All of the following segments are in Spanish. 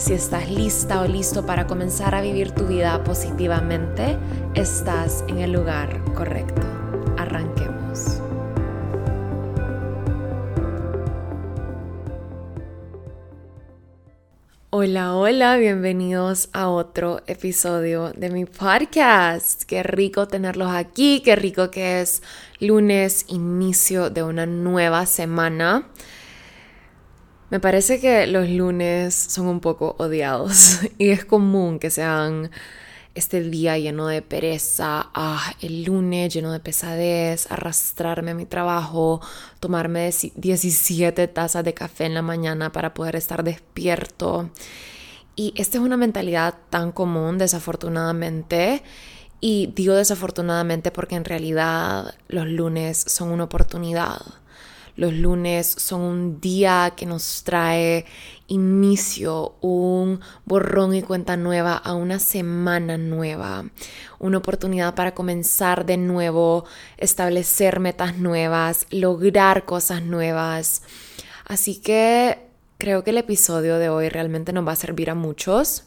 Si estás lista o listo para comenzar a vivir tu vida positivamente, estás en el lugar correcto. Arranquemos. Hola, hola, bienvenidos a otro episodio de mi podcast. Qué rico tenerlos aquí, qué rico que es lunes, inicio de una nueva semana. Me parece que los lunes son un poco odiados y es común que sean este día lleno de pereza, ah, el lunes lleno de pesadez, arrastrarme a mi trabajo, tomarme 17 tazas de café en la mañana para poder estar despierto. Y esta es una mentalidad tan común, desafortunadamente. Y digo desafortunadamente porque en realidad los lunes son una oportunidad los lunes son un día que nos trae inicio, un borrón y cuenta nueva a una semana nueva, una oportunidad para comenzar de nuevo, establecer metas nuevas, lograr cosas nuevas. Así que creo que el episodio de hoy realmente nos va a servir a muchos.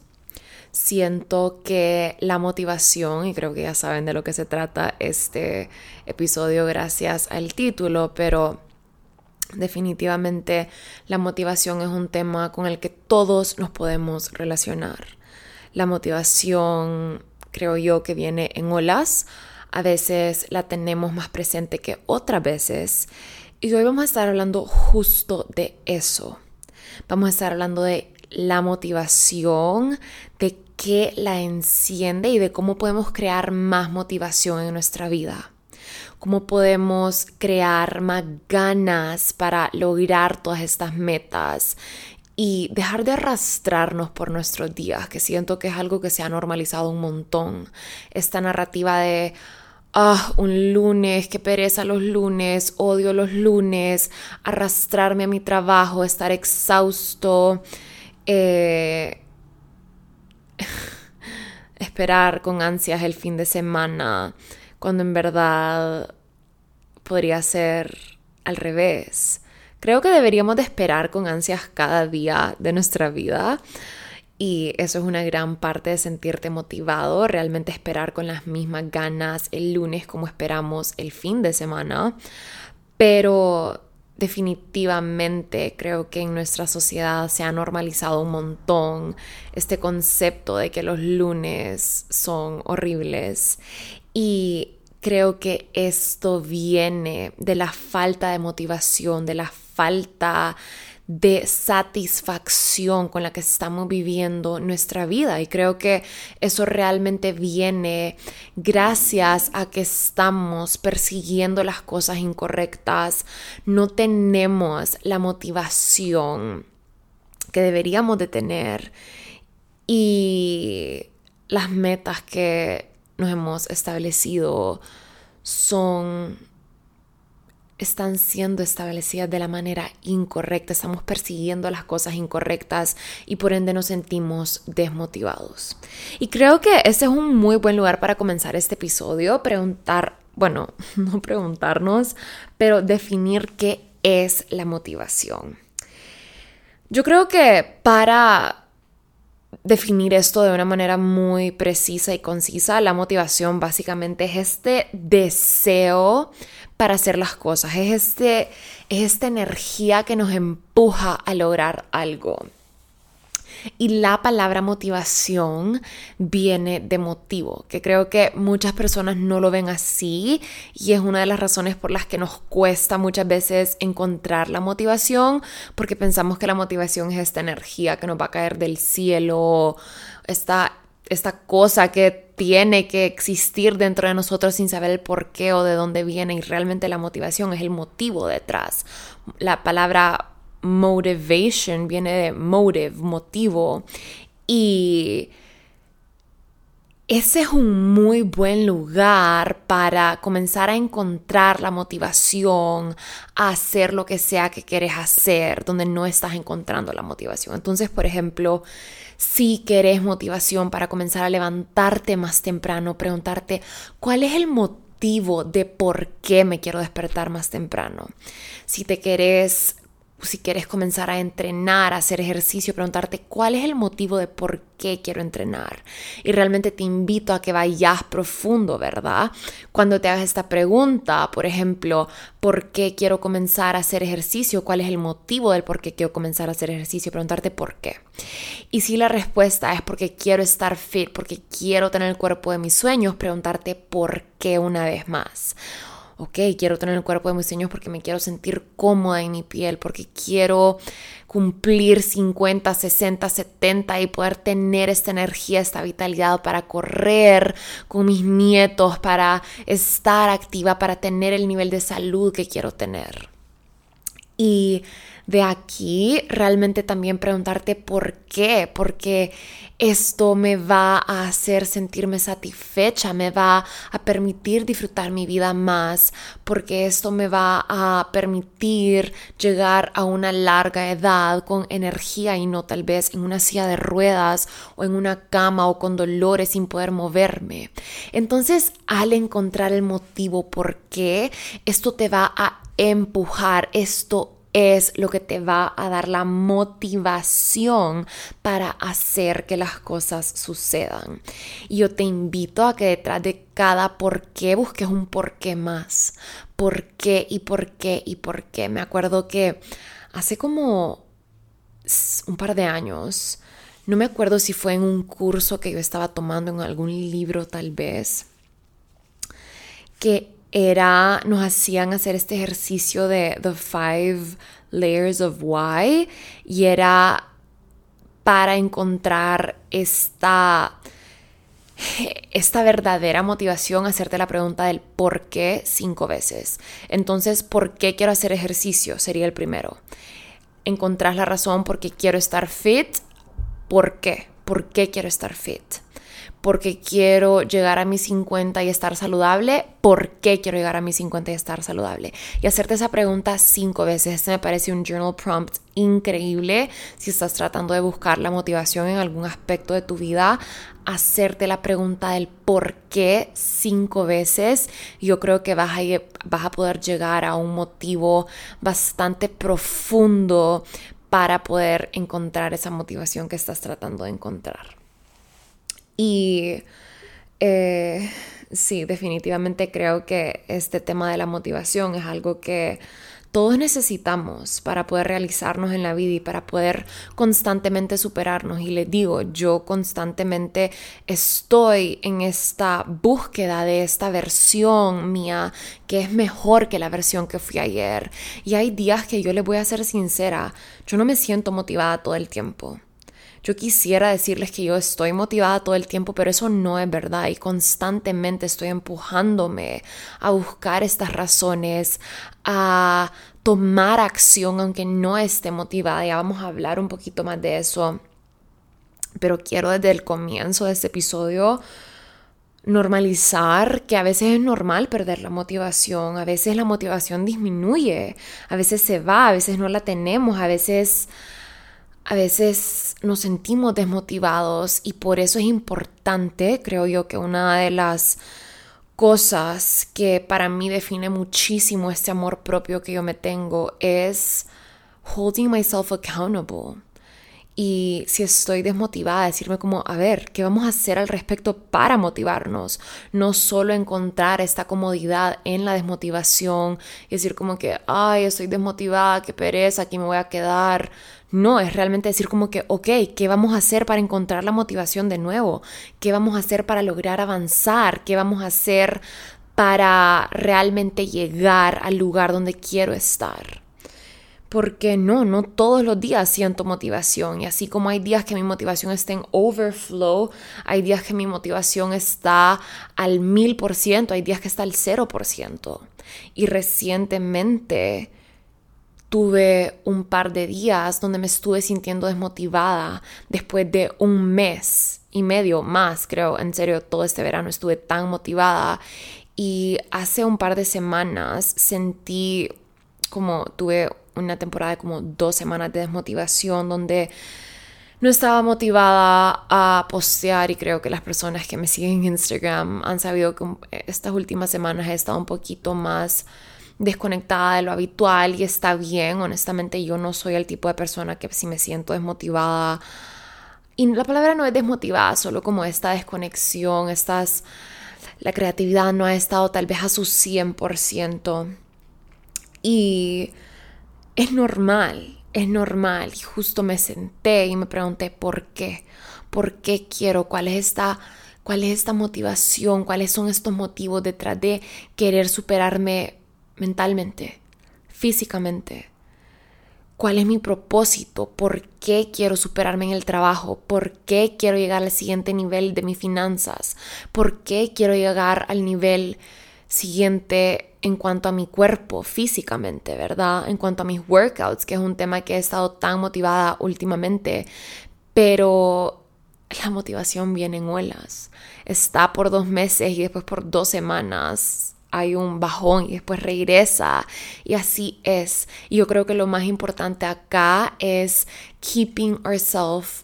Siento que la motivación, y creo que ya saben de lo que se trata este episodio gracias al título, pero Definitivamente la motivación es un tema con el que todos nos podemos relacionar. La motivación creo yo que viene en olas. A veces la tenemos más presente que otras veces. Y hoy vamos a estar hablando justo de eso. Vamos a estar hablando de la motivación, de qué la enciende y de cómo podemos crear más motivación en nuestra vida cómo podemos crear más ganas para lograr todas estas metas y dejar de arrastrarnos por nuestros días, que siento que es algo que se ha normalizado un montón. Esta narrativa de, ah, un lunes, qué pereza los lunes, odio los lunes, arrastrarme a mi trabajo, estar exhausto, eh, esperar con ansias el fin de semana cuando en verdad podría ser al revés. Creo que deberíamos de esperar con ansias cada día de nuestra vida y eso es una gran parte de sentirte motivado, realmente esperar con las mismas ganas el lunes como esperamos el fin de semana, pero definitivamente creo que en nuestra sociedad se ha normalizado un montón este concepto de que los lunes son horribles y creo que esto viene de la falta de motivación, de la falta de satisfacción con la que estamos viviendo nuestra vida. Y creo que eso realmente viene gracias a que estamos persiguiendo las cosas incorrectas. No tenemos la motivación que deberíamos de tener y las metas que nos hemos establecido son están siendo establecidas de la manera incorrecta, estamos persiguiendo las cosas incorrectas y por ende nos sentimos desmotivados. Y creo que ese es un muy buen lugar para comenzar este episodio, preguntar, bueno, no preguntarnos, pero definir qué es la motivación. Yo creo que para definir esto de una manera muy precisa y concisa. La motivación básicamente es este deseo para hacer las cosas, es, este, es esta energía que nos empuja a lograr algo. Y la palabra motivación viene de motivo, que creo que muchas personas no lo ven así y es una de las razones por las que nos cuesta muchas veces encontrar la motivación, porque pensamos que la motivación es esta energía que nos va a caer del cielo, esta, esta cosa que tiene que existir dentro de nosotros sin saber el por qué o de dónde viene y realmente la motivación es el motivo detrás. La palabra motivation viene de motive, motivo. Y ese es un muy buen lugar para comenzar a encontrar la motivación a hacer lo que sea que quieres hacer, donde no estás encontrando la motivación. Entonces, por ejemplo, si querés motivación para comenzar a levantarte más temprano, preguntarte cuál es el motivo de por qué me quiero despertar más temprano. Si te querés si quieres comenzar a entrenar, a hacer ejercicio, preguntarte cuál es el motivo de por qué quiero entrenar. Y realmente te invito a que vayas profundo, ¿verdad? Cuando te hagas esta pregunta, por ejemplo, ¿por qué quiero comenzar a hacer ejercicio? ¿Cuál es el motivo del por qué quiero comenzar a hacer ejercicio? Preguntarte por qué. Y si la respuesta es porque quiero estar fit, porque quiero tener el cuerpo de mis sueños, preguntarte por qué una vez más ok, quiero tener el cuerpo de mis sueños porque me quiero sentir cómoda en mi piel, porque quiero cumplir 50, 60, 70 y poder tener esta energía, esta vitalidad para correr con mis nietos, para estar activa, para tener el nivel de salud que quiero tener. Y de aquí realmente también preguntarte por qué, porque esto me va a hacer sentirme satisfecha, me va a permitir disfrutar mi vida más, porque esto me va a permitir llegar a una larga edad con energía y no tal vez en una silla de ruedas o en una cama o con dolores sin poder moverme. Entonces, al encontrar el motivo por qué, esto te va a empujar, esto es lo que te va a dar la motivación para hacer que las cosas sucedan. Y yo te invito a que detrás de cada por qué busques un por qué más. ¿Por qué y por qué y por qué? Me acuerdo que hace como un par de años, no me acuerdo si fue en un curso que yo estaba tomando en algún libro tal vez, que era, nos hacían hacer este ejercicio de The Five Layers of Why y era para encontrar esta, esta verdadera motivación, hacerte la pregunta del por qué cinco veces. Entonces, ¿por qué quiero hacer ejercicio? Sería el primero. Encontrás la razón por qué quiero estar fit. ¿Por qué? ¿Por qué quiero estar fit? Porque quiero llegar a mis 50 y estar saludable, ¿por qué quiero llegar a mis 50 y estar saludable? Y hacerte esa pregunta cinco veces. Este me parece un journal prompt increíble si estás tratando de buscar la motivación en algún aspecto de tu vida. Hacerte la pregunta del por qué cinco veces. Yo creo que vas a, vas a poder llegar a un motivo bastante profundo para poder encontrar esa motivación que estás tratando de encontrar. Y eh, sí, definitivamente creo que este tema de la motivación es algo que todos necesitamos para poder realizarnos en la vida y para poder constantemente superarnos. Y les digo, yo constantemente estoy en esta búsqueda de esta versión mía que es mejor que la versión que fui ayer. Y hay días que yo les voy a ser sincera, yo no me siento motivada todo el tiempo. Yo quisiera decirles que yo estoy motivada todo el tiempo, pero eso no es verdad y constantemente estoy empujándome a buscar estas razones, a tomar acción aunque no esté motivada. Ya vamos a hablar un poquito más de eso, pero quiero desde el comienzo de este episodio normalizar que a veces es normal perder la motivación, a veces la motivación disminuye, a veces se va, a veces no la tenemos, a veces a veces nos sentimos desmotivados y por eso es importante, creo yo, que una de las cosas que para mí define muchísimo este amor propio que yo me tengo es holding myself accountable. Y si estoy desmotivada, decirme como, a ver, ¿qué vamos a hacer al respecto para motivarnos? No solo encontrar esta comodidad en la desmotivación y decir como que, ay, estoy desmotivada, qué pereza, aquí me voy a quedar. No, es realmente decir como que, ok, ¿qué vamos a hacer para encontrar la motivación de nuevo? ¿Qué vamos a hacer para lograr avanzar? ¿Qué vamos a hacer para realmente llegar al lugar donde quiero estar? porque no, no todos los días siento motivación. Y así como hay días que mi motivación está en overflow, hay días que mi motivación está al mil por ciento, hay días que está al cero por ciento. Y recientemente tuve un par de días donde me estuve sintiendo desmotivada después de un mes y medio más, creo, en serio, todo este verano estuve tan motivada. Y hace un par de semanas sentí como tuve una temporada de como dos semanas de desmotivación donde no estaba motivada a postear y creo que las personas que me siguen en Instagram han sabido que estas últimas semanas he estado un poquito más desconectada de lo habitual y está bien. Honestamente, yo no soy el tipo de persona que si me siento desmotivada, y la palabra no es desmotivada, solo como esta desconexión, estas, la creatividad no ha estado tal vez a su 100%. Y es normal, es normal. Y justo me senté y me pregunté por qué, por qué quiero, cuál es esta cuál es esta motivación, cuáles son estos motivos detrás de querer superarme mentalmente, físicamente. ¿Cuál es mi propósito? ¿Por qué quiero superarme en el trabajo? ¿Por qué quiero llegar al siguiente nivel de mis finanzas? ¿Por qué quiero llegar al nivel siguiente en cuanto a mi cuerpo físicamente, verdad? En cuanto a mis workouts, que es un tema que he estado tan motivada últimamente, pero la motivación viene en olas. Está por dos meses y después por dos semanas hay un bajón y después regresa y así es. Y yo creo que lo más importante acá es keeping ourselves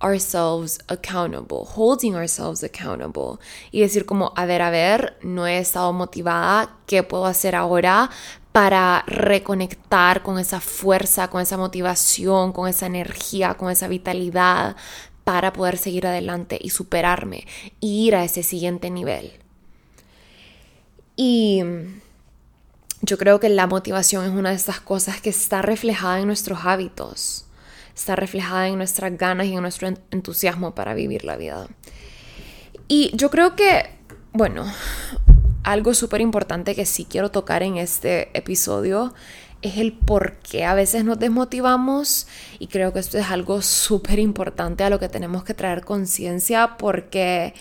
ourselves accountable, holding ourselves accountable y decir como, a ver, a ver, no he estado motivada, ¿qué puedo hacer ahora para reconectar con esa fuerza, con esa motivación, con esa energía, con esa vitalidad para poder seguir adelante y superarme e ir a ese siguiente nivel? Y yo creo que la motivación es una de estas cosas que está reflejada en nuestros hábitos, está reflejada en nuestras ganas y en nuestro entusiasmo para vivir la vida. Y yo creo que, bueno, algo súper importante que sí quiero tocar en este episodio es el por qué a veces nos desmotivamos y creo que esto es algo súper importante a lo que tenemos que traer conciencia porque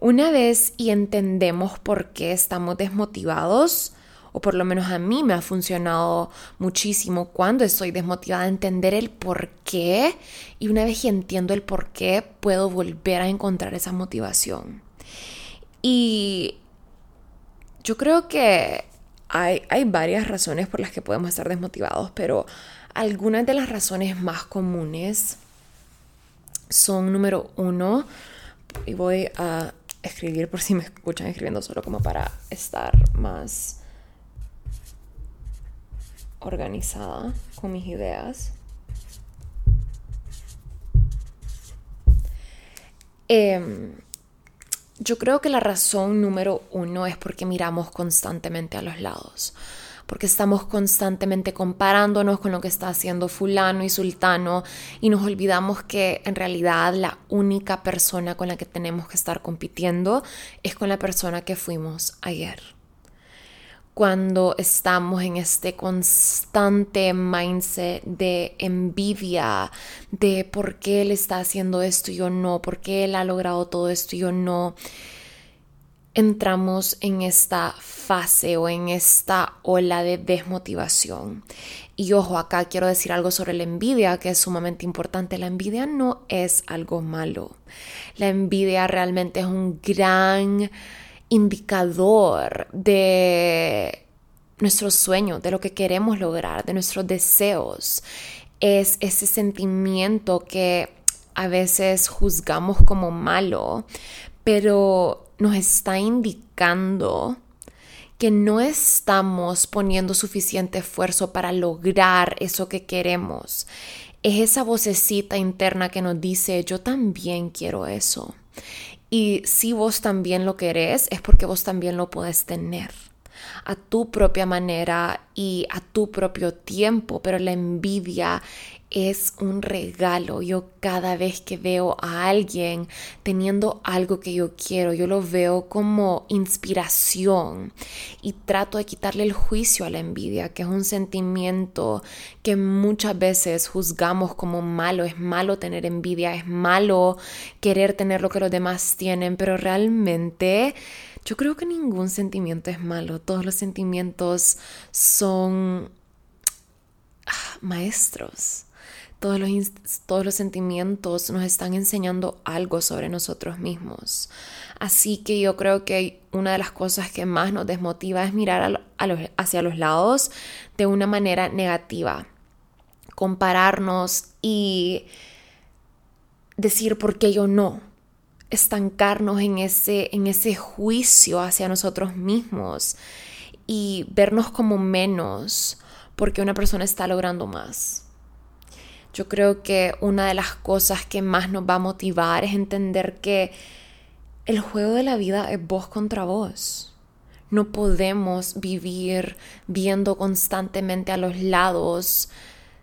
una vez y entendemos por qué estamos desmotivados, o por lo menos a mí me ha funcionado muchísimo cuando estoy desmotivada, entender el por qué y una vez que entiendo el por qué puedo volver a encontrar esa motivación. Y yo creo que hay, hay varias razones por las que podemos estar desmotivados, pero algunas de las razones más comunes son número uno, y voy a escribir por si me escuchan escribiendo solo como para estar más organizada con mis ideas. Em, yo creo que la razón número uno es porque miramos constantemente a los lados porque estamos constantemente comparándonos con lo que está haciendo fulano y sultano y nos olvidamos que en realidad la única persona con la que tenemos que estar compitiendo es con la persona que fuimos ayer. Cuando estamos en este constante mindset de envidia, de por qué él está haciendo esto y yo no, por qué él ha logrado todo esto y yo no, entramos en esta fase o en esta ola de desmotivación. Y ojo, acá quiero decir algo sobre la envidia que es sumamente importante. La envidia no es algo malo. La envidia realmente es un gran indicador de nuestros sueños, de lo que queremos lograr, de nuestros deseos. Es ese sentimiento que a veces juzgamos como malo, pero nos está indicando que no estamos poniendo suficiente esfuerzo para lograr eso que queremos. Es esa vocecita interna que nos dice, yo también quiero eso. Y si vos también lo querés, es porque vos también lo puedes tener a tu propia manera y a tu propio tiempo, pero la envidia es un regalo. Yo cada vez que veo a alguien teniendo algo que yo quiero, yo lo veo como inspiración y trato de quitarle el juicio a la envidia, que es un sentimiento que muchas veces juzgamos como malo. Es malo tener envidia, es malo querer tener lo que los demás tienen, pero realmente... Yo creo que ningún sentimiento es malo, todos los sentimientos son maestros. Todos los, todos los sentimientos nos están enseñando algo sobre nosotros mismos. Así que yo creo que una de las cosas que más nos desmotiva es mirar hacia los lados de una manera negativa, compararnos y decir por qué yo no, estancarnos en ese, en ese juicio hacia nosotros mismos y vernos como menos porque una persona está logrando más. Yo creo que una de las cosas que más nos va a motivar es entender que el juego de la vida es voz contra voz. No podemos vivir viendo constantemente a los lados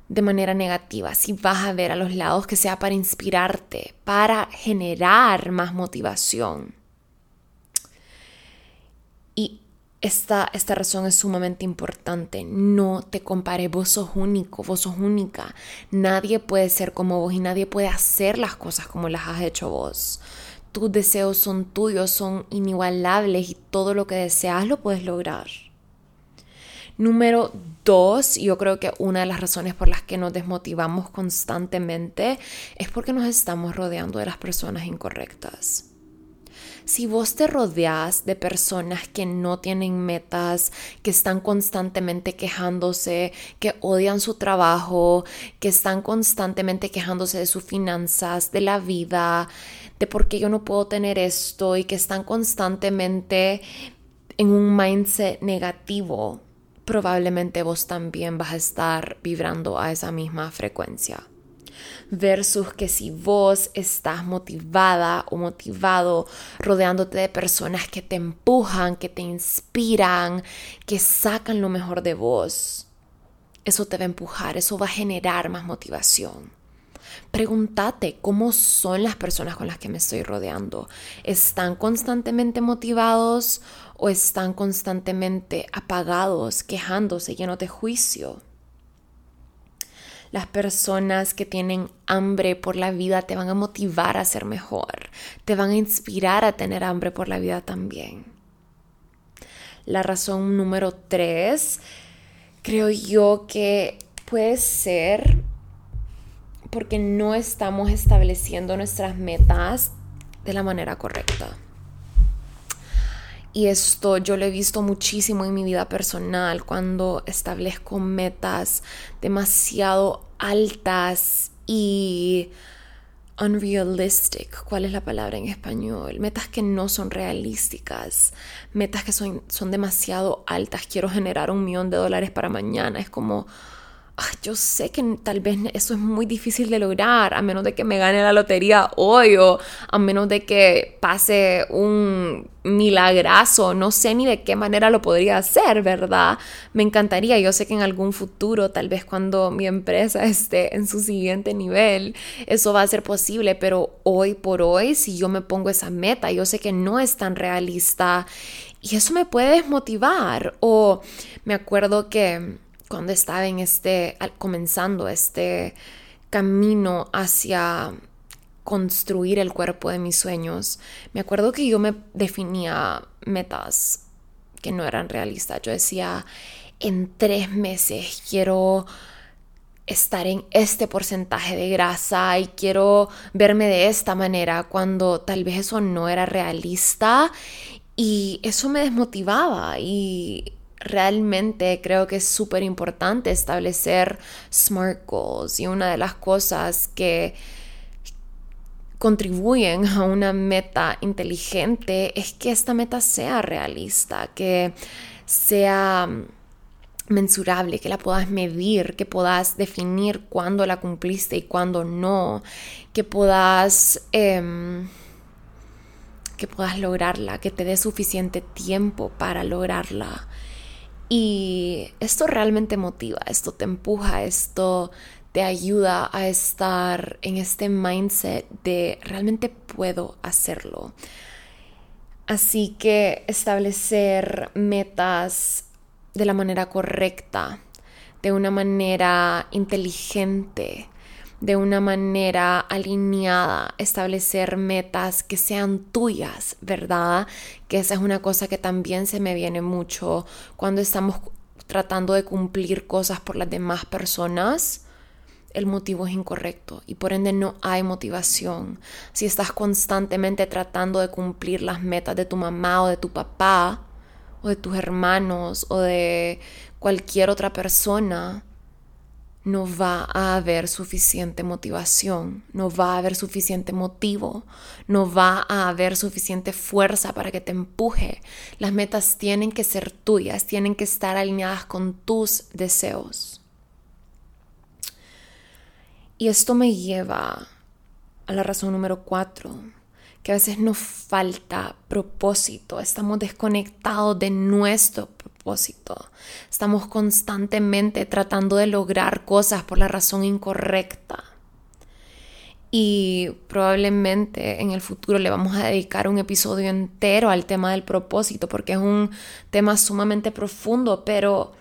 de manera negativa. Si vas a ver a los lados que sea para inspirarte, para generar más motivación. Y esta, esta razón es sumamente importante. No te compares, vos sos único, vos sos única. Nadie puede ser como vos y nadie puede hacer las cosas como las has hecho vos. Tus deseos son tuyos, son inigualables y todo lo que deseas lo puedes lograr. Número dos, yo creo que una de las razones por las que nos desmotivamos constantemente es porque nos estamos rodeando de las personas incorrectas. Si vos te rodeas de personas que no tienen metas, que están constantemente quejándose, que odian su trabajo, que están constantemente quejándose de sus finanzas, de la vida, de por qué yo no puedo tener esto y que están constantemente en un mindset negativo, probablemente vos también vas a estar vibrando a esa misma frecuencia versus que si vos estás motivada o motivado rodeándote de personas que te empujan, que te inspiran, que sacan lo mejor de vos, eso te va a empujar, eso va a generar más motivación. Pregúntate cómo son las personas con las que me estoy rodeando. ¿Están constantemente motivados o están constantemente apagados, quejándose, llenos de juicio? Las personas que tienen hambre por la vida te van a motivar a ser mejor, te van a inspirar a tener hambre por la vida también. La razón número tres, creo yo que puede ser porque no estamos estableciendo nuestras metas de la manera correcta. Y esto yo lo he visto muchísimo en mi vida personal cuando establezco metas demasiado altas y unrealistic. ¿Cuál es la palabra en español? Metas que no son realísticas. Metas que son, son demasiado altas. Quiero generar un millón de dólares para mañana. Es como yo sé que tal vez eso es muy difícil de lograr, a menos de que me gane la lotería hoy o a menos de que pase un milagrazo, no sé ni de qué manera lo podría hacer, ¿verdad? Me encantaría, yo sé que en algún futuro, tal vez cuando mi empresa esté en su siguiente nivel, eso va a ser posible, pero hoy por hoy, si yo me pongo esa meta, yo sé que no es tan realista y eso me puede desmotivar o me acuerdo que cuando estaba en este, comenzando este camino hacia construir el cuerpo de mis sueños, me acuerdo que yo me definía metas que no eran realistas. Yo decía, en tres meses quiero estar en este porcentaje de grasa y quiero verme de esta manera cuando tal vez eso no era realista y eso me desmotivaba y realmente creo que es súper importante establecer SMART goals y una de las cosas que contribuyen a una meta inteligente es que esta meta sea realista, que sea mensurable, que la puedas medir, que puedas definir cuándo la cumpliste y cuándo no, que puedas... Em, que puedas lograrla, que te dé suficiente tiempo para lograrla. Y esto realmente motiva, esto te empuja, esto te ayuda a estar en este mindset de realmente puedo hacerlo. Así que establecer metas de la manera correcta, de una manera inteligente, de una manera alineada, establecer metas que sean tuyas, ¿verdad? Que esa es una cosa que también se me viene mucho cuando estamos tratando de cumplir cosas por las demás personas, el motivo es incorrecto y por ende no hay motivación. Si estás constantemente tratando de cumplir las metas de tu mamá o de tu papá o de tus hermanos o de cualquier otra persona, no va a haber suficiente motivación, no va a haber suficiente motivo, no va a haber suficiente fuerza para que te empuje. Las metas tienen que ser tuyas, tienen que estar alineadas con tus deseos. Y esto me lleva a la razón número cuatro, que a veces nos falta propósito, estamos desconectados de nuestro propósito, estamos constantemente tratando de lograr cosas por la razón incorrecta. Y probablemente en el futuro le vamos a dedicar un episodio entero al tema del propósito, porque es un tema sumamente profundo, pero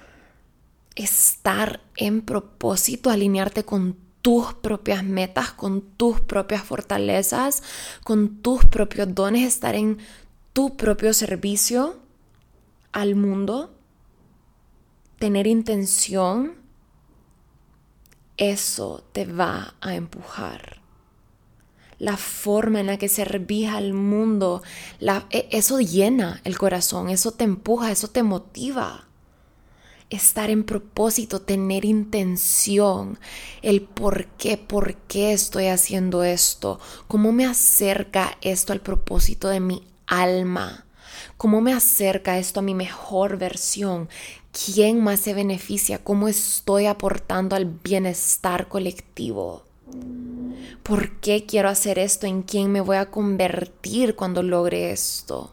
estar en propósito, alinearte con tus propias metas, con tus propias fortalezas, con tus propios dones, estar en tu propio servicio al mundo, tener intención, eso te va a empujar. La forma en la que servís al mundo, e, eso llena el corazón, eso te empuja, eso te motiva estar en propósito, tener intención, el por qué, por qué estoy haciendo esto, cómo me acerca esto al propósito de mi alma, cómo me acerca esto a mi mejor versión, quién más se beneficia, cómo estoy aportando al bienestar colectivo. ¿Por qué quiero hacer esto? ¿En quién me voy a convertir cuando logre esto?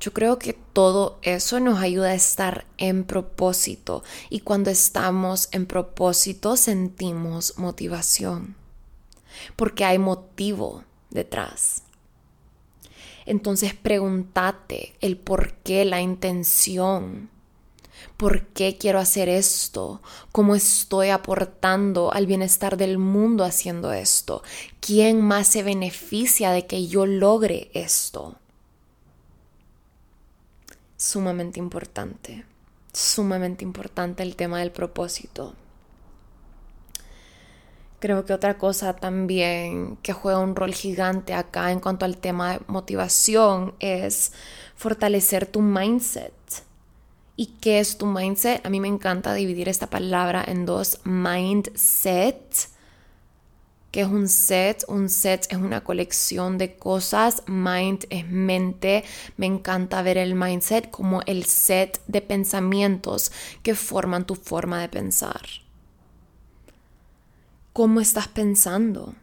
Yo creo que todo eso nos ayuda a estar en propósito y cuando estamos en propósito sentimos motivación porque hay motivo detrás. Entonces pregúntate el por qué, la intención. ¿Por qué quiero hacer esto? ¿Cómo estoy aportando al bienestar del mundo haciendo esto? ¿Quién más se beneficia de que yo logre esto? sumamente importante, sumamente importante el tema del propósito. Creo que otra cosa también que juega un rol gigante acá en cuanto al tema de motivación es fortalecer tu mindset. ¿Y qué es tu mindset? A mí me encanta dividir esta palabra en dos, mindset que es un set. Un set es una colección de cosas. Mind es mente. Me encanta ver el mindset como el set de pensamientos que forman tu forma de pensar. ¿Cómo estás pensando?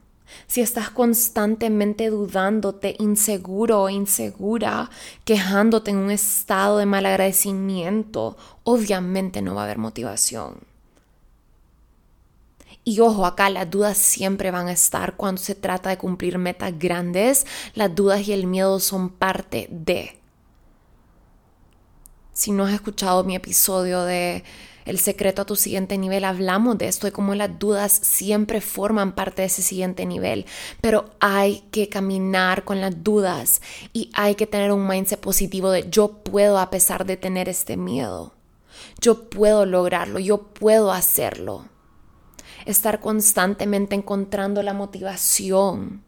Si estás constantemente dudándote, inseguro o insegura, quejándote en un estado de malagradecimiento, obviamente no va a haber motivación. Y ojo, acá las dudas siempre van a estar cuando se trata de cumplir metas grandes. Las dudas y el miedo son parte de. Si no has escuchado mi episodio de El secreto a tu siguiente nivel, hablamos de esto, de cómo las dudas siempre forman parte de ese siguiente nivel. Pero hay que caminar con las dudas y hay que tener un mindset positivo de yo puedo a pesar de tener este miedo. Yo puedo lograrlo, yo puedo hacerlo estar constantemente encontrando la motivación,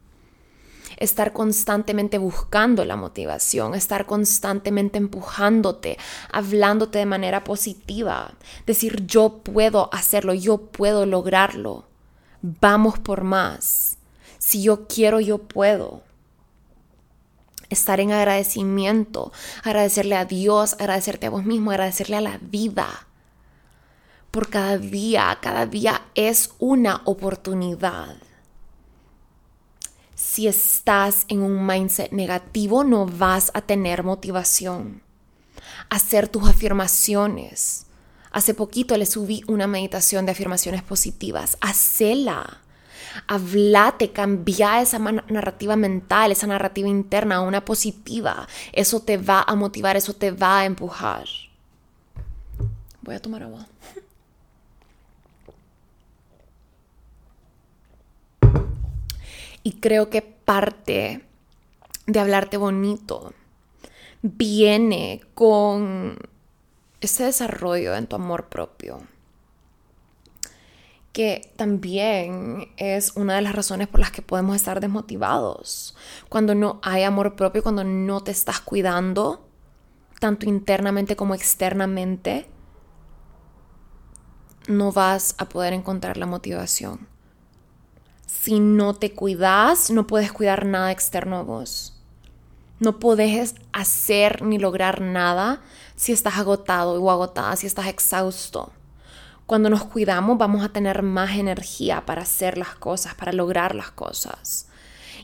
estar constantemente buscando la motivación, estar constantemente empujándote, hablándote de manera positiva, decir yo puedo hacerlo, yo puedo lograrlo, vamos por más, si yo quiero, yo puedo. Estar en agradecimiento, agradecerle a Dios, agradecerte a vos mismo, agradecerle a la vida por cada día. Cada día es una oportunidad. Si estás en un mindset negativo, no vas a tener motivación. Hacer tus afirmaciones. Hace poquito le subí una meditación de afirmaciones positivas. Hacela. Hablate, cambia esa narrativa mental, esa narrativa interna a una positiva. Eso te va a motivar, eso te va a empujar. Voy a tomar agua. Y creo que parte de hablarte bonito viene con ese desarrollo en tu amor propio, que también es una de las razones por las que podemos estar desmotivados. Cuando no hay amor propio, cuando no te estás cuidando, tanto internamente como externamente, no vas a poder encontrar la motivación. Si no te cuidas, no puedes cuidar nada externo a vos. No puedes hacer ni lograr nada si estás agotado o agotada, si estás exhausto. Cuando nos cuidamos vamos a tener más energía para hacer las cosas, para lograr las cosas.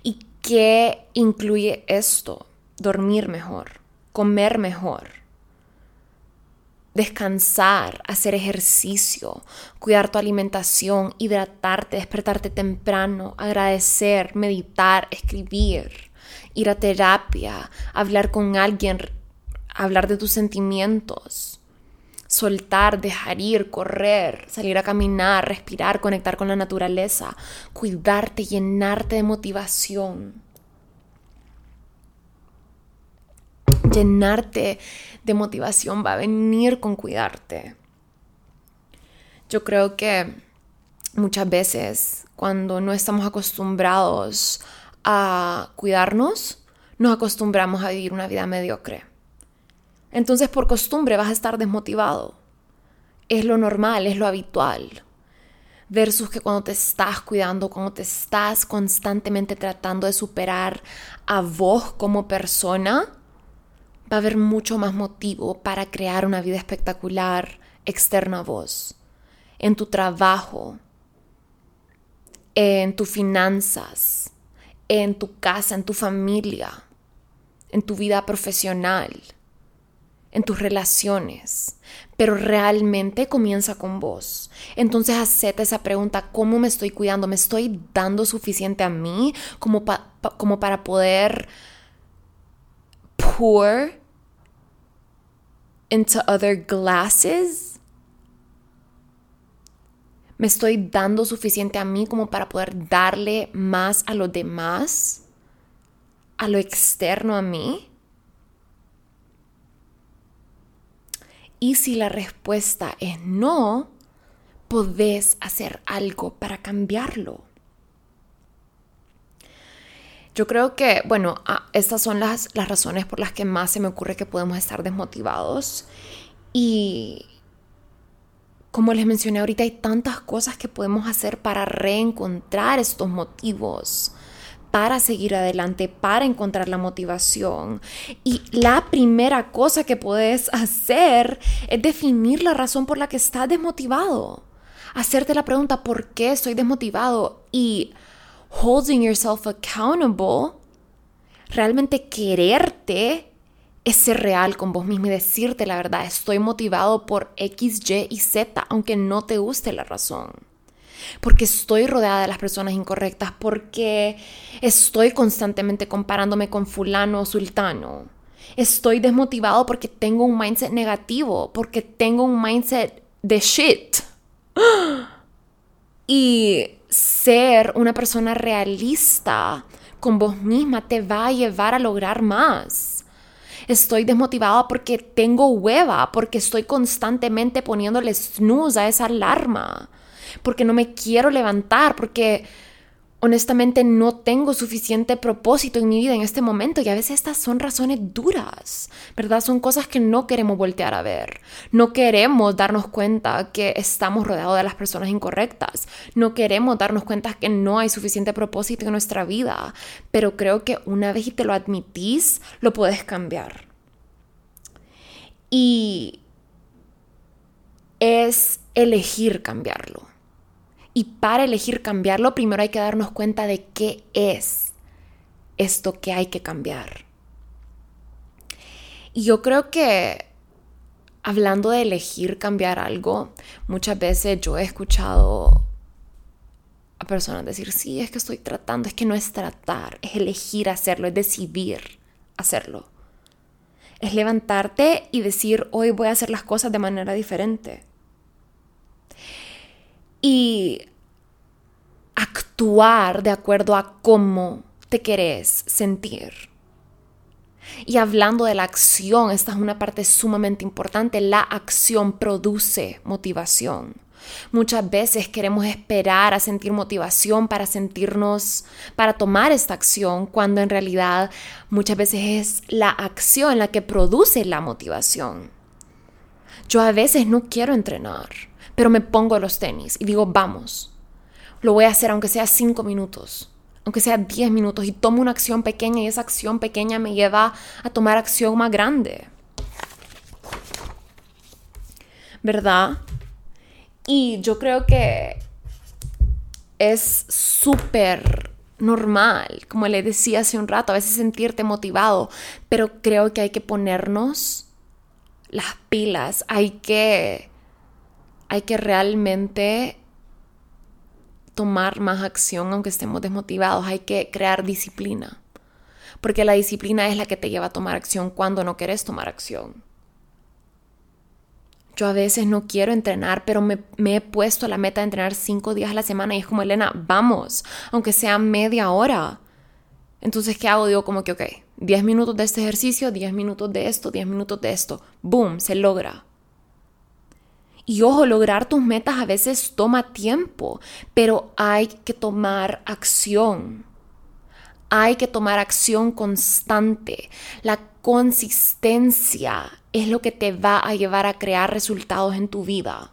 ¿Y qué incluye esto? Dormir mejor, comer mejor, descansar, hacer ejercicio, cuidar tu alimentación, hidratarte, despertarte temprano, agradecer, meditar, escribir ir a terapia, hablar con alguien, hablar de tus sentimientos, soltar, dejar ir, correr, salir a caminar, respirar, conectar con la naturaleza, cuidarte, llenarte de motivación. Llenarte de motivación va a venir con cuidarte. Yo creo que muchas veces cuando no estamos acostumbrados a cuidarnos, nos acostumbramos a vivir una vida mediocre. Entonces por costumbre vas a estar desmotivado. Es lo normal, es lo habitual. Versus que cuando te estás cuidando, cuando te estás constantemente tratando de superar a vos como persona, va a haber mucho más motivo para crear una vida espectacular externa a vos. En tu trabajo, en tus finanzas, en tu casa, en tu familia, en tu vida profesional, en tus relaciones, pero realmente comienza con vos. Entonces hacete esa pregunta, ¿cómo me estoy cuidando? ¿Me estoy dando suficiente a mí como, como para poder pour into other glasses? me estoy dando suficiente a mí como para poder darle más a los demás, a lo externo a mí? Y si la respuesta es no, podés hacer algo para cambiarlo. Yo creo que, bueno, ah, estas son las, las razones por las que más se me ocurre que podemos estar desmotivados. Y como les mencioné ahorita, hay tantas cosas que podemos hacer para reencontrar estos motivos, para seguir adelante, para encontrar la motivación. Y la primera cosa que puedes hacer es definir la razón por la que estás desmotivado. Hacerte la pregunta, ¿por qué estoy desmotivado? Y holding yourself accountable, realmente quererte es ser real con vos mismo y decirte la verdad, estoy motivado por X, Y y Z, aunque no te guste la razón. Porque estoy rodeada de las personas incorrectas, porque estoy constantemente comparándome con fulano o sultano. Estoy desmotivado porque tengo un mindset negativo, porque tengo un mindset de shit. Y ser una persona realista con vos misma te va a llevar a lograr más. Estoy desmotivada porque tengo hueva, porque estoy constantemente poniéndole snooze a esa alarma, porque no me quiero levantar, porque honestamente no tengo suficiente propósito en mi vida en este momento y a veces estas son razones duras, ¿verdad? Son cosas que no queremos voltear a ver. No queremos darnos cuenta que estamos rodeados de las personas incorrectas. No queremos darnos cuenta que no hay suficiente propósito en nuestra vida. Pero creo que una vez y te lo admitís, lo puedes cambiar. Y es elegir cambiarlo. Y para elegir cambiarlo, primero hay que darnos cuenta de qué es esto que hay que cambiar. Y yo creo que hablando de elegir cambiar algo, muchas veces yo he escuchado a personas decir, sí, es que estoy tratando, es que no es tratar, es elegir hacerlo, es decidir hacerlo. Es levantarte y decir, hoy voy a hacer las cosas de manera diferente. Y actuar de acuerdo a cómo te querés sentir. Y hablando de la acción, esta es una parte sumamente importante. La acción produce motivación. Muchas veces queremos esperar a sentir motivación para sentirnos, para tomar esta acción, cuando en realidad muchas veces es la acción la que produce la motivación. Yo a veces no quiero entrenar, pero me pongo los tenis y digo, vamos, lo voy a hacer aunque sea cinco minutos aunque sea 10 minutos, y tomo una acción pequeña y esa acción pequeña me lleva a tomar acción más grande. ¿Verdad? Y yo creo que es súper normal, como le decía hace un rato, a veces sentirte motivado, pero creo que hay que ponernos las pilas, hay que, hay que realmente tomar más acción aunque estemos desmotivados, hay que crear disciplina, porque la disciplina es la que te lleva a tomar acción cuando no quieres tomar acción. Yo a veces no quiero entrenar, pero me, he puesto la meta de entrenar cinco días a la semana y es como, Elena, vamos, aunque sea media hora. Entonces, ¿qué hago? Digo como que, ok, 10 minutos de este ejercicio, 10 minutos de esto, 10 minutos de esto. Boom, se logra. Y ojo, lograr tus metas a veces toma tiempo, pero hay que tomar acción. Hay que tomar acción constante. La consistencia es lo que te va a llevar a crear resultados en tu vida.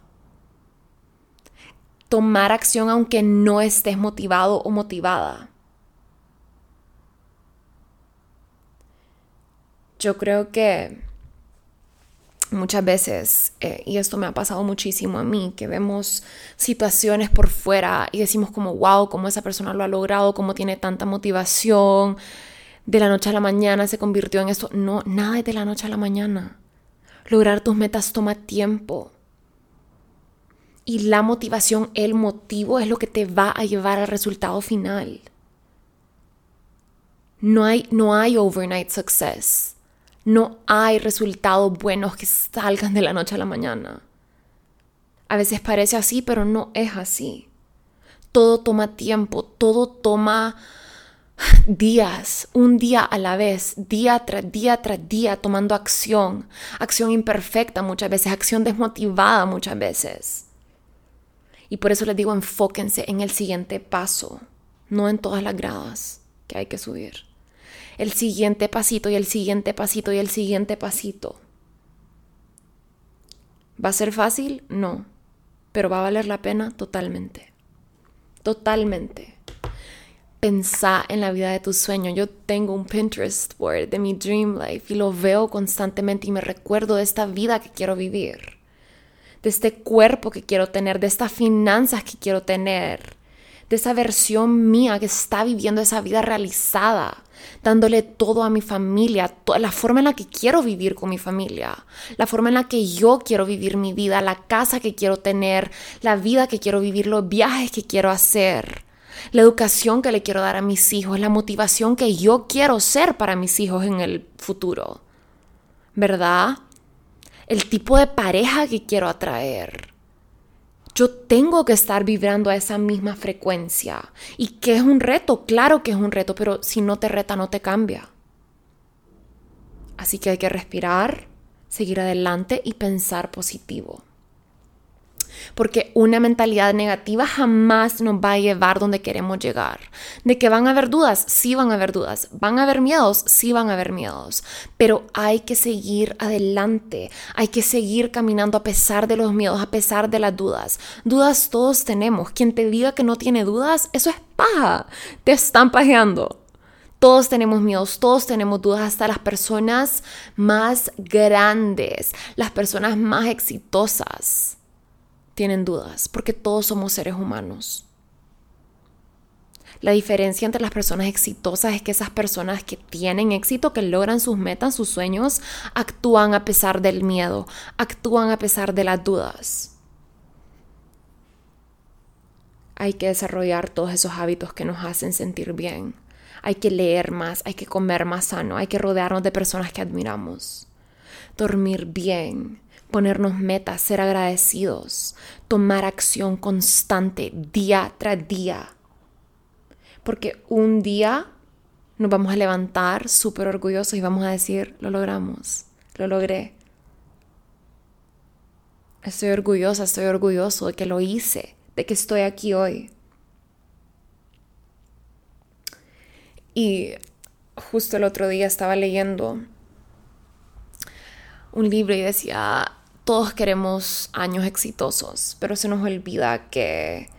Tomar acción aunque no estés motivado o motivada. Yo creo que muchas veces, eh, y esto me ha pasado muchísimo a mí, que vemos situaciones por fuera y decimos como, wow, cómo esa persona lo ha logrado, cómo tiene tanta motivación, de la noche a la mañana se convirtió en esto. No, nada es de la noche a la mañana. Lograr tus metas toma tiempo. Y la motivación, el motivo es lo que te va a llevar al resultado final. No hay, no hay overnight success. No hay resultados buenos que salgan de la noche a la mañana. A veces parece así, pero no es así. Todo toma tiempo, todo toma días, un día a la vez, día tras día tras día, tomando acción, acción imperfecta muchas veces, acción desmotivada muchas veces. Y por eso les digo, enfóquense en el siguiente paso, no en todas las gradas que hay que subir el siguiente pasito y el siguiente pasito y el siguiente pasito. ¿Va a ser fácil? No, pero va a valer la pena totalmente. Totalmente. Pensá en la vida de tus sueños. Yo tengo un Pinterest board de mi dream life y lo veo constantemente y me recuerdo de esta vida que quiero vivir, de este cuerpo que quiero tener, de estas finanzas que quiero tener, de esa versión mía que está viviendo esa vida realizada, dándole todo a mi familia, la forma en la que quiero vivir con mi familia, la forma en la que yo quiero vivir mi vida, la casa que quiero tener, la vida que quiero vivir, los viajes que quiero hacer, la educación que le quiero dar a mis hijos, la motivación que yo quiero ser para mis hijos en el futuro. ¿Verdad? El tipo de pareja que quiero atraer yo tengo que estar vibrando a esa misma frecuencia. ¿Y qué es un reto? Claro que es un reto, pero si no te reta, no te cambia. Así que hay que respirar, seguir adelante y pensar positivo porque una mentalidad negativa jamás nos va a llevar donde queremos llegar. De que van a haber dudas, sí van a haber dudas. Van a haber miedos, sí van a haber miedos. Pero hay que seguir adelante, hay que seguir caminando a pesar de los miedos, a pesar de las dudas. Dudas todos tenemos. Quien te diga que no tiene dudas, eso es paja. Te están pajeando. Todos tenemos miedos, todos tenemos dudas, hasta las personas más grandes, las personas más exitosas tienen dudas, porque todos somos seres humanos. La diferencia entre las personas exitosas es que esas personas que tienen éxito, que logran sus metas, sus sueños, actúan a pesar del miedo, actúan a pesar de las dudas. Hay que desarrollar todos esos hábitos que nos hacen sentir bien. Hay que leer más, hay que comer más sano, hay que rodearnos de personas que admiramos. Dormir bien, ponernos metas, ser agradecidos, tomar acción constante día tras día. Porque un día nos vamos a levantar súper orgullosos y vamos a decir, lo logramos, lo logré. Estoy orgullosa, estoy orgulloso de que lo hice, de que estoy aquí hoy. Y justo el otro día estaba leyendo un libro y decía, todos queremos años exitosos, pero se nos olvida que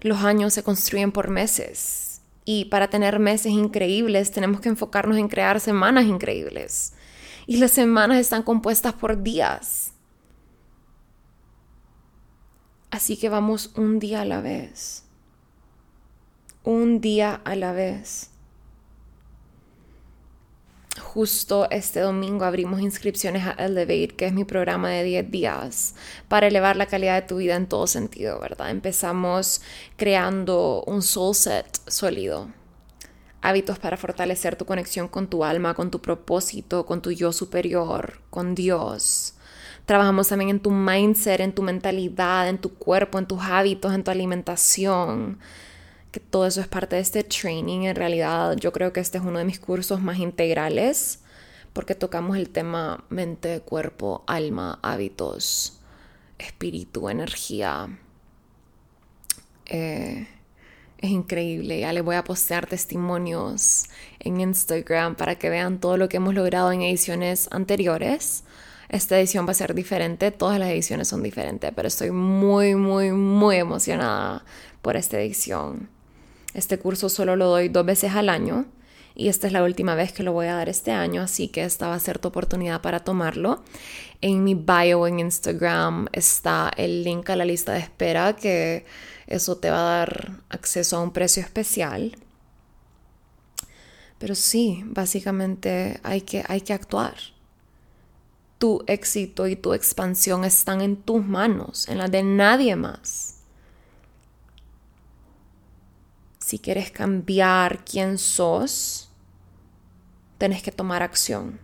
los años se construyen por meses. Y para tener meses increíbles tenemos que enfocarnos en crear semanas increíbles. Y las semanas están compuestas por días. Así que vamos un día a la vez. Un día a la vez. Justo este domingo abrimos inscripciones a Elevate, que es mi programa de 10 días para elevar la calidad de tu vida en todo sentido, ¿verdad? Empezamos creando un soul set sólido. Hábitos para fortalecer tu conexión con tu alma, con tu propósito, con tu yo superior, con Dios Trabajamos también en tu mindset, en tu mentalidad, en tu cuerpo, en tus hábitos, en tu alimentación. Que todo eso es parte de este training. En realidad, yo creo que este es uno de mis cursos más integrales porque tocamos el tema mente, cuerpo, alma, hábitos, espíritu, energía. Eh, es increíble. Ya les voy a postear testimonios en Instagram para que vean todo lo que hemos logrado en ediciones anteriores. Esta edición va a ser diferente, todas las ediciones son diferentes, pero estoy muy, muy, muy emocionada por esta edición. Este curso solo lo doy dos veces al año y esta es la última vez que lo voy a dar este año, así que esta va a ser tu oportunidad para tomarlo. En mi bio en Instagram está el link a la lista de espera que eso te va a dar acceso a un precio especial. Pero sí, básicamente hay que, hay que actuar tu éxito y tu expansión están en tus manos, en las de nadie más. Si quieres cambiar quién sos, tenés que tomar acción.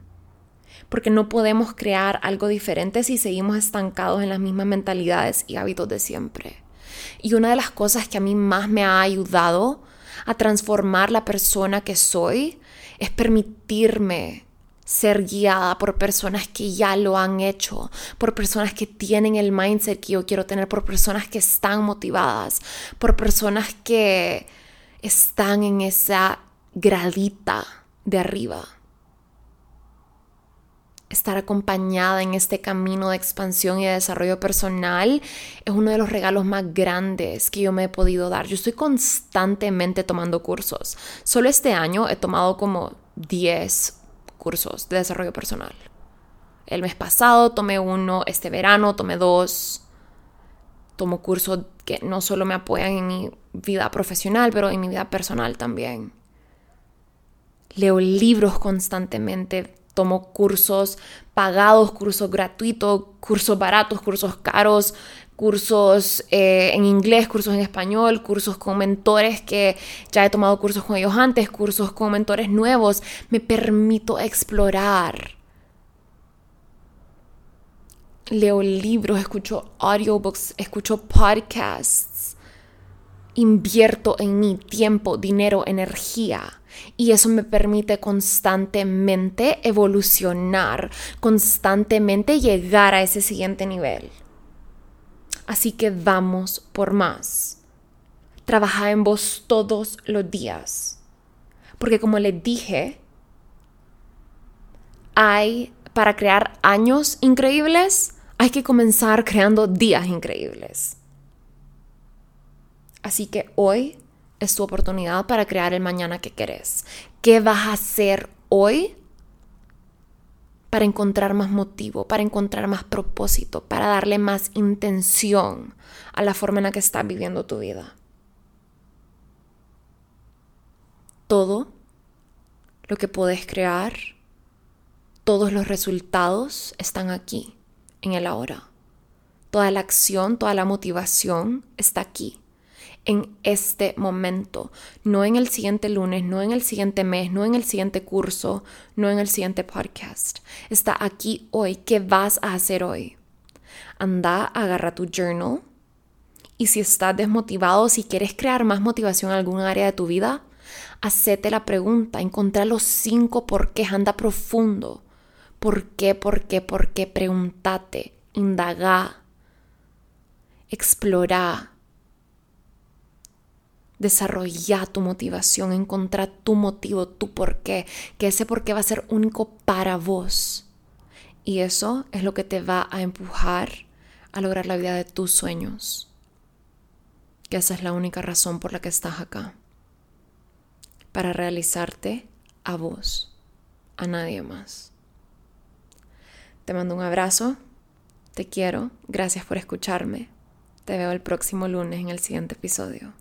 Porque no podemos crear algo diferente si seguimos estancados en las mismas mentalidades y hábitos de siempre. Y una de las cosas que a mí más me ha ayudado a transformar la persona que soy es permitirme ser guiada por personas que ya lo han hecho, por personas que tienen el mindset que yo quiero tener, por personas que están motivadas, por personas que están en esa gradita de arriba. Estar acompañada en este camino de expansión y de desarrollo personal es uno de los regalos más grandes que yo me he podido dar. Yo estoy constantemente tomando cursos. Solo este año he tomado como 10 cursos de desarrollo personal. El mes pasado tomé uno, este verano tomé dos. Tomo cursos que no solo me apoyan en mi vida profesional, pero en mi vida personal también. Leo libros constantemente, tomo cursos pagados, cursos gratuitos, cursos baratos, cursos caros, cursos eh, en inglés, cursos en español, cursos con mentores que ya he tomado cursos con ellos antes, cursos con mentores nuevos. Me permito explorar. Leo libros, escucho audiobooks, escucho podcasts. Invierto en mi tiempo, dinero, energía. Y eso me permite constantemente evolucionar, constantemente llegar a ese siguiente nivel. Así que vamos por más. Trabaja en vos todos los días. Porque como les dije, hay para crear años increíbles, hay que comenzar creando días increíbles. Así que hoy es tu oportunidad para crear el mañana que querés. ¿Qué vas a hacer hoy para encontrar más motivo, para encontrar más propósito, para darle más intención a la forma en la que estás viviendo tu vida. Todo lo que puedes crear, todos los resultados están aquí, en el ahora. Toda la acción, toda la motivación está aquí en este momento, no en el siguiente lunes, no en el siguiente mes, no en el siguiente curso, no en el siguiente podcast. Está aquí hoy. ¿Qué vas a hacer hoy? Anda, agarra tu journal y si estás desmotivado, si quieres crear más motivación en algún área de tu vida, Hacete la pregunta, encontrá los cinco por qué, anda profundo. ¿Por qué, por qué, por qué? Pregúntate, indaga, explora, desarrolla tu motivación, encontrar tu motivo, tu por qué, que ese por qué va a ser único para vos. Y eso es lo que te va a empujar a lograr la vida de tus sueños. Que esa es la única razón por la que estás acá. Para realizarte a vos, a nadie más. Te mando un abrazo, te quiero, gracias por escucharme. Te veo el próximo lunes en el siguiente episodio.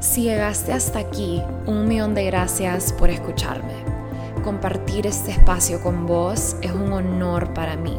Si llegaste hasta aquí, un millón de gracias por escucharme. Compartir este espacio con vos es un honor para mí.